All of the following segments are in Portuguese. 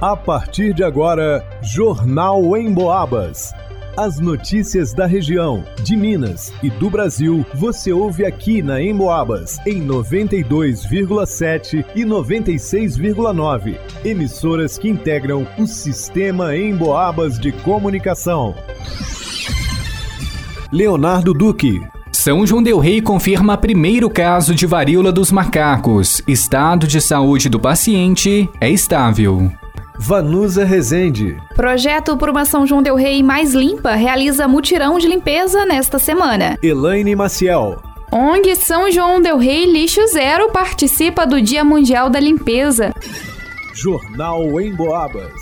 A partir de agora, Jornal em Boabas. As notícias da região, de Minas e do Brasil, você ouve aqui na Emboabas, em 92,7 e 96,9. Emissoras que integram o sistema Emboabas de comunicação. Leonardo Duque. São João Del Rei confirma primeiro caso de varíola dos macacos. Estado de saúde do paciente é estável. Vanusa Rezende. Projeto por uma São João Del Rei mais limpa realiza mutirão de limpeza nesta semana. Elaine Maciel. ONG São João Del Rei Lixo Zero participa do Dia Mundial da Limpeza. Jornal em Boabas.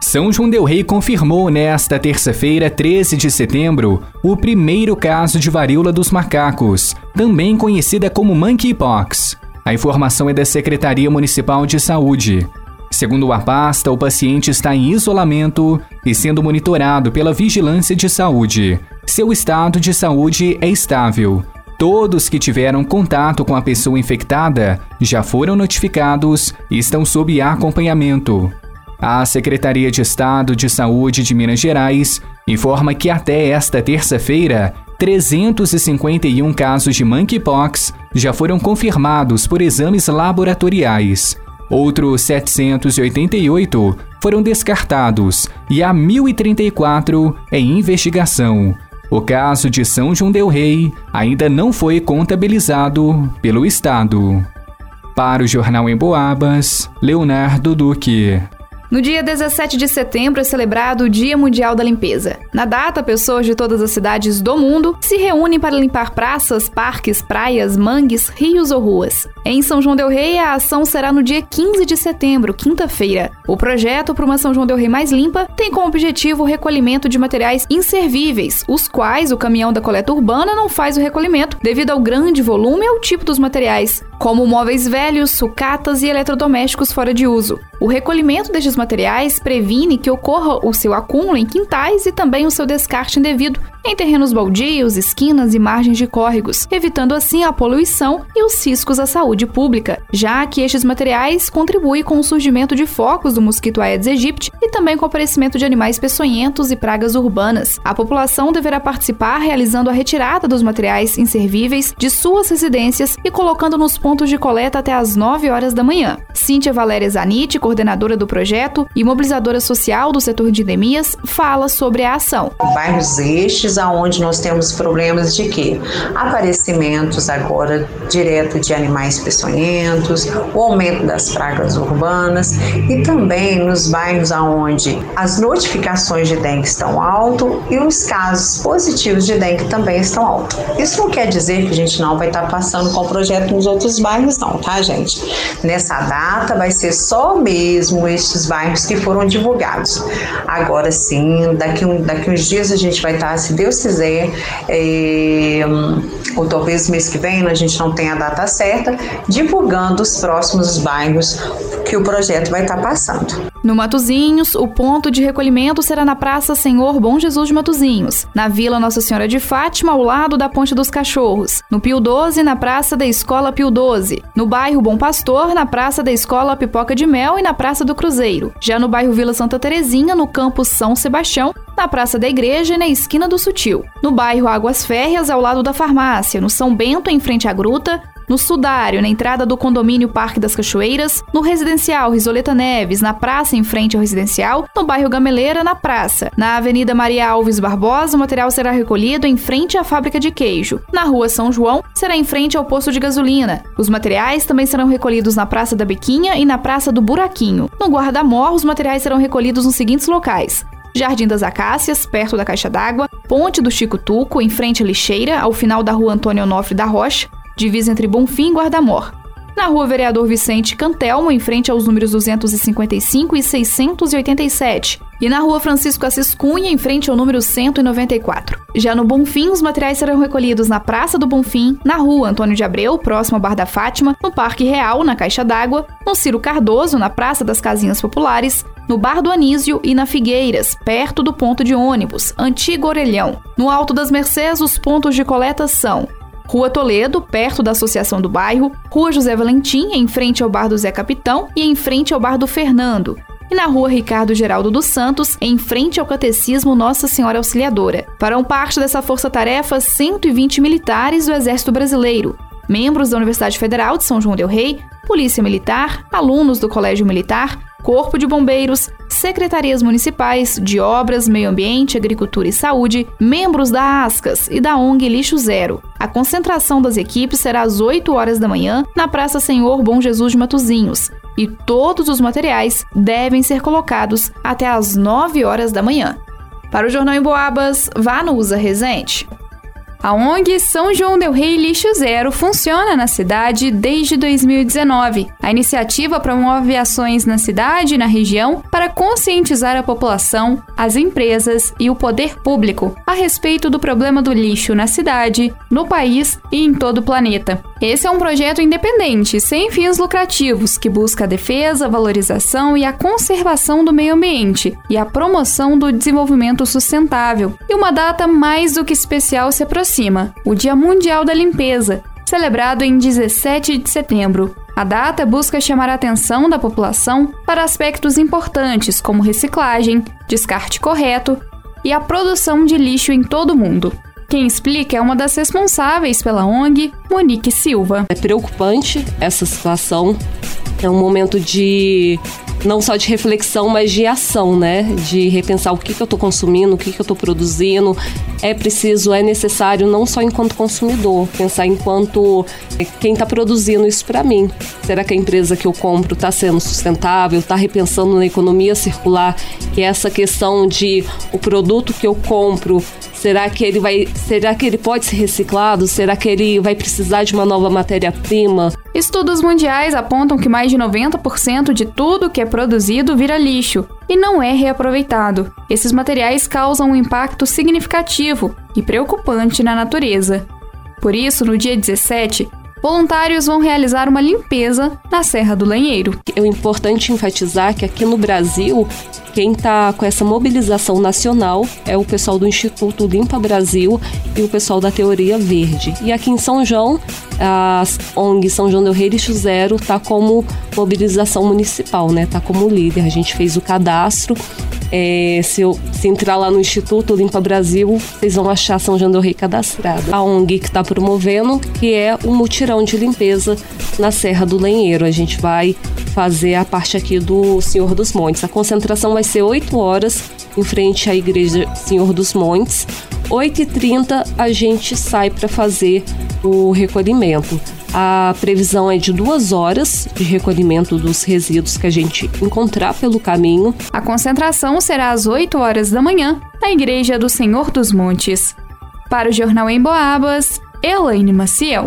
São João Del Rei confirmou nesta terça-feira, 13 de setembro, o primeiro caso de varíola dos macacos, também conhecida como monkeypox. A informação é da Secretaria Municipal de Saúde. Segundo a pasta, o paciente está em isolamento e sendo monitorado pela Vigilância de Saúde. Seu estado de saúde é estável. Todos que tiveram contato com a pessoa infectada já foram notificados e estão sob acompanhamento. A Secretaria de Estado de Saúde de Minas Gerais informa que até esta terça-feira, 351 casos de monkeypox já foram confirmados por exames laboratoriais. Outros 788 foram descartados e há 1.034 em investigação. O caso de São João Del Rei ainda não foi contabilizado pelo Estado. Para o Jornal em Boabas, Leonardo Duque. No dia 17 de setembro é celebrado o Dia Mundial da Limpeza. Na data, pessoas de todas as cidades do mundo se reúnem para limpar praças, parques, praias, mangues, rios ou ruas. Em São João del Rei, a ação será no dia 15 de setembro, quinta-feira. O projeto para uma São João del Rei mais limpa tem como objetivo o recolhimento de materiais inservíveis, os quais o caminhão da coleta urbana não faz o recolhimento devido ao grande volume e ao tipo dos materiais, como móveis velhos, sucatas e eletrodomésticos fora de uso. O recolhimento destes materiais previne que ocorra o seu acúmulo em quintais e também o seu descarte indevido em terrenos baldios, esquinas e margens de córregos, evitando assim a poluição e os riscos à saúde pública, já que estes materiais contribuem com o surgimento de focos do mosquito Aedes aegypti e também com o aparecimento de animais peçonhentos e pragas urbanas. A população deverá participar realizando a retirada dos materiais inservíveis de suas residências e colocando nos pontos de coleta até às 9 horas da manhã. Cíntia Valéria Zanite, coordenadora do projeto e mobilizadora social do setor de endemias, fala sobre a ação. Bairros estes aonde nós temos problemas de quê? Aparecimentos agora direto de animais peçonhentos, o aumento das pragas urbanas e também nos bairros aonde as notificações de dengue estão alto e os casos positivos de dengue também estão altos. Isso não quer dizer que a gente não vai estar passando com o projeto nos outros bairros não, tá, gente? Nessa data vai ser só mesmo estes bairros que foram divulgados. Agora sim, daqui, um, daqui uns dias a gente vai estar, se Deus quiser, é, ou talvez mês que vem, a gente não tem a data certa, divulgando os próximos bairros que o projeto vai estar passando. No Matozinhos, o ponto de recolhimento será na Praça Senhor Bom Jesus de Matozinhos, na Vila Nossa Senhora de Fátima, ao lado da Ponte dos Cachorros, no Pio 12, na Praça da Escola Pio 12, no bairro Bom Pastor, na Praça da Escola Pipoca de Mel e na Praça do Cruzeiro. Já no bairro Vila Santa Terezinha, no campus São Sebastião, na Praça da Igreja e na esquina do Sutil. No bairro Águas Férreas, ao lado da farmácia, no São Bento, em frente à Gruta, no Sudário, na entrada do condomínio Parque das Cachoeiras, no residencial Risoleta Neves, na praça em frente ao residencial, no bairro Gameleira, na praça. Na Avenida Maria Alves Barbosa, o material será recolhido em frente à fábrica de queijo. Na Rua São João, será em frente ao posto de gasolina. Os materiais também serão recolhidos na Praça da Bequinha e na Praça do Buraquinho. No Guarda-Mor, os materiais serão recolhidos nos seguintes locais: Jardim das Acácias, perto da Caixa d'Água, Ponte do Chico Tuco, em frente à lixeira, ao final da rua Antônio Onofre da Rocha, divisa entre Bonfim e Guardamor. Na rua Vereador Vicente Cantelmo, em frente aos números 255 e 687. E na rua Francisco Assis Cunha, em frente ao número 194. Já no Bonfim, os materiais serão recolhidos na Praça do Bonfim, na rua Antônio de Abreu, próximo ao Bar da Fátima, no Parque Real, na Caixa d'Água, no Ciro Cardoso, na Praça das Casinhas Populares, no Bar do Anísio e na Figueiras, perto do ponto de ônibus, Antigo Orelhão. No Alto das Mercês, os pontos de coleta são Rua Toledo, perto da Associação do Bairro, Rua José Valentim, em frente ao Bar do Zé Capitão e em frente ao Bar do Fernando. E na rua Ricardo Geraldo dos Santos, em frente ao Catecismo Nossa Senhora Auxiliadora. Farão parte dessa força-tarefa 120 militares do Exército Brasileiro, membros da Universidade Federal de São João Del Rei, Polícia Militar, alunos do Colégio Militar, Corpo de Bombeiros, secretarias municipais de Obras, Meio Ambiente, Agricultura e Saúde, membros da ASCAS e da ONG Lixo Zero. A concentração das equipes será às 8 horas da manhã na Praça Senhor Bom Jesus de Matozinhos, e todos os materiais devem ser colocados até às 9 horas da manhã. Para o Jornal em Boabas, vá no Usa Resente. A ONG São João Del Rei Lixo Zero funciona na cidade desde 2019. A iniciativa promove ações na cidade e na região para conscientizar a população, as empresas e o poder público a respeito do problema do lixo na cidade, no país e em todo o planeta. Esse é um projeto independente, sem fins lucrativos, que busca a defesa, valorização e a conservação do meio ambiente e a promoção do desenvolvimento sustentável. E uma data mais do que especial se aproxima o Dia Mundial da Limpeza, celebrado em 17 de setembro. A data busca chamar a atenção da população para aspectos importantes como reciclagem, descarte correto e a produção de lixo em todo o mundo. Quem explica é uma das responsáveis pela ONG, Monique Silva. É preocupante essa situação. É um momento de não só de reflexão, mas de ação, né? De repensar o que, que eu estou consumindo, o que, que eu estou produzindo. É preciso, é necessário, não só enquanto consumidor, pensar enquanto quem está produzindo isso para mim. Será que a empresa que eu compro está sendo sustentável, está repensando na economia circular? E essa questão de o produto que eu compro Será que ele vai, será que ele pode ser reciclado? Será que ele vai precisar de uma nova matéria-prima? Estudos mundiais apontam que mais de 90% de tudo que é produzido vira lixo e não é reaproveitado. Esses materiais causam um impacto significativo e preocupante na natureza. Por isso, no dia 17, voluntários vão realizar uma limpeza na Serra do Lenheiro. É importante enfatizar que aqui no Brasil quem está com essa mobilização nacional é o pessoal do Instituto Limpa Brasil e o pessoal da Teoria Verde. E aqui em São João, a ONG São João del Rei Zero está como mobilização municipal, né? Está como líder. A gente fez o cadastro. É, se, eu, se entrar lá no Instituto Limpa Brasil, vocês vão achar São João del Rei cadastrado. A ONG que está promovendo, que é o mutirão de limpeza na Serra do Lenheiro. A gente vai fazer a parte aqui do Senhor dos Montes. A concentração vai ser 8 horas em frente à Igreja Senhor dos Montes. 8h30 a gente sai para fazer o recolhimento. A previsão é de duas horas de recolhimento dos resíduos que a gente encontrar pelo caminho. A concentração será às 8 horas da manhã na Igreja do Senhor dos Montes. Para o Jornal em Boabas, Elaine Maciel.